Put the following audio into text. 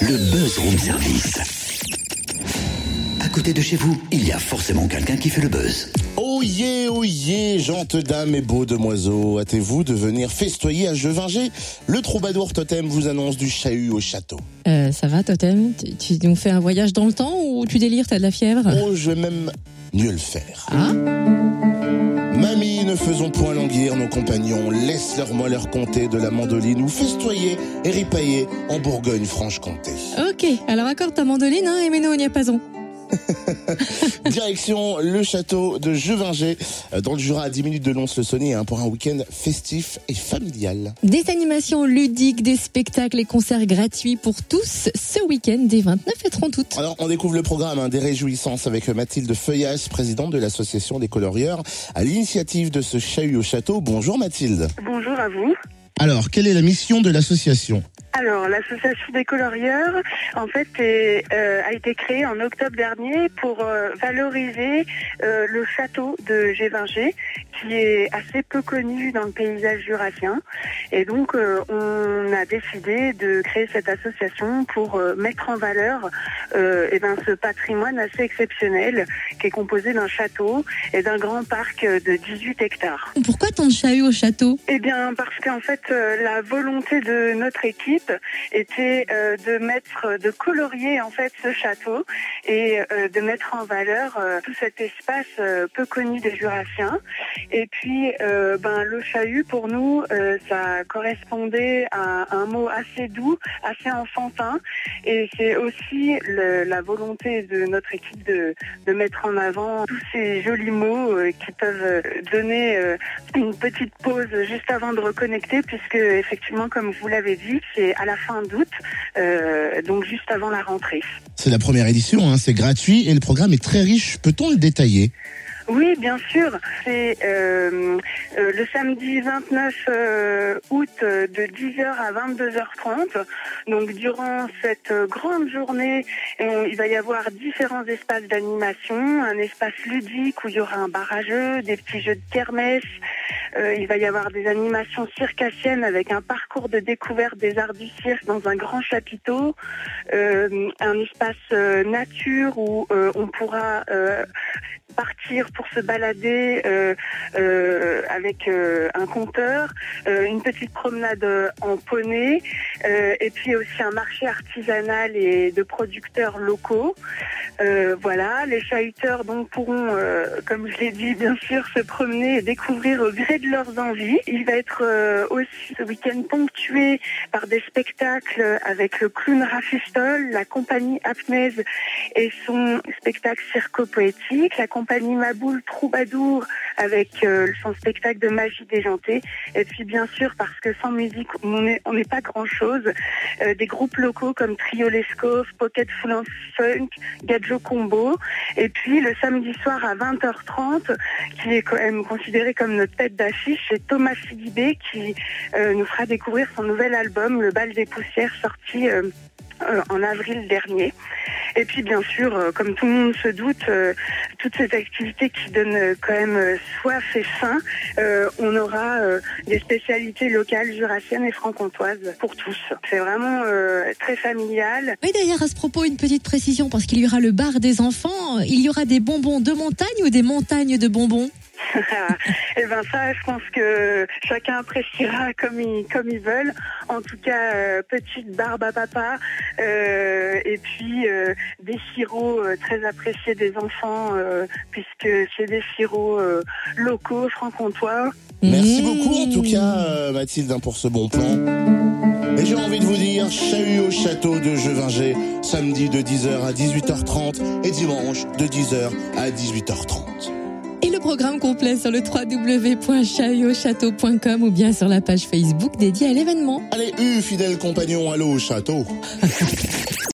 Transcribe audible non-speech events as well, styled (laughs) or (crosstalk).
le buzz room service. À côté de chez vous, il y a forcément quelqu'un qui fait le buzz. Oyez, oyez, gentes dames et beaux demoiselles, hâtez-vous de venir festoyer à Jevinger. Le troubadour totem vous annonce du chahut au château. Euh, ça va, Totem tu, tu nous fais un voyage dans le temps ou tu délires, t'as de la fièvre? Oh, je vais même mieux le faire. Ah ne faisons point languir nos compagnons, laisse-leur-moi leur compter de la mandoline ou festoyer et ripailler en Bourgogne-Franche-Comté. Ok, alors accorde ta mandoline hein, et mets-nous au diapason. (laughs) Direction le château de Jevinger, euh, dans le Jura, à 10 minutes de Lons-le-Saunier, hein, pour un week-end festif et familial. Des animations ludiques, des spectacles et concerts gratuits pour tous ce week-end des 29 et 30 août. Alors, on découvre le programme hein, des réjouissances avec Mathilde Feuillas, présidente de l'association des colorieurs, à l'initiative de ce chahut au château. Bonjour Mathilde. Bonjour à vous. Alors, quelle est la mission de l'association? Alors, l'association des colorieurs, en fait, euh, a été créée en octobre dernier pour euh, valoriser euh, le château de Gévinger, qui est assez peu connu dans le paysage jurassien. Et donc, euh, on a décidé de créer cette association pour euh, mettre en valeur euh, eh ben, ce patrimoine assez exceptionnel qui est composé d'un château et d'un grand parc de 18 hectares. Pourquoi tant de chahut au château? Eh bien, parce qu'en fait, la volonté de notre équipe était de mettre, de colorier en fait ce château et de mettre en valeur tout cet espace peu connu des Jurassiens. Et puis, euh, ben, le chahut pour nous, euh, ça correspondait à un mot assez doux, assez enfantin, et c'est aussi la volonté de notre équipe de, de mettre en avant tous ces jolis mots euh, qui peuvent donner une petite pause juste avant de reconnecter, puisque effectivement, comme vous l'avez dit, c'est à la fin d'août, donc juste avant la rentrée. C'est la première édition, hein, c'est gratuit et le programme est très riche. Peut-on le détailler? Oui, bien sûr. C'est euh, euh, le samedi 29 euh, août de 10h à 22h30. Donc durant cette grande journée, il va y avoir différents espaces d'animation, un espace ludique où il y aura un bar à jeux, des petits jeux de kermesse. Euh, il va y avoir des animations circassiennes avec un parcours de découverte des arts du cirque dans un grand chapiteau, euh, un espace euh, nature où on pourra partir pour se balader avec un compteur, une petite promenade en poney, et puis aussi un marché artisanal et de producteurs locaux. Euh, voilà, les chahuteurs pourront, euh, comme je l'ai dit, bien sûr, se promener et découvrir au gré de leurs envies. Il va être euh, aussi ce week-end ponctué par des spectacles avec le clown Rafistol, la compagnie Apnèse et son spectacle circo-poétique, la compagnie Maboul Troubadour avec euh, son spectacle de magie déjantée, et puis bien sûr parce que sans musique on n'est pas grand-chose, euh, des groupes locaux comme Trio Lescov, Pocket Full of Funk, Gadjo Combo, et puis le samedi soir à 20h30, qui est quand même considéré comme notre tête d'affiche, c'est Thomas Sidibé qui euh, nous fera découvrir son nouvel album, Le Bal des Poussières, sorti en avril dernier. Et puis bien sûr, euh, comme tout le monde se doute, euh, toutes ces activités qui donnent euh, quand même soif et faim, on aura des spécialités locales jurassiennes et franc-comtoises pour tous. C'est vraiment très familial. Oui, d'ailleurs, à ce propos, une petite précision, parce qu'il y aura le bar des enfants. Il y aura des bonbons de montagne ou des montagnes de bonbons? (laughs) et ben ça, je pense que chacun appréciera comme ils comme. En tout cas, euh, petite barbe à papa, euh, et puis euh, des sirops très appréciés des enfants, puisque c'est des sirops locaux, franc-comtois. Merci beaucoup en tout cas Mathilde hein, pour ce bon plan. Et j'ai envie de vous dire, chahut au château de Jevinger, samedi de 10h à 18h30 et dimanche de 10h à 18h30. Programme complet sur le www.chahutauchâteau.com ou bien sur la page Facebook dédiée à l'événement. Allez, U, fidèle compagnon, allô au château.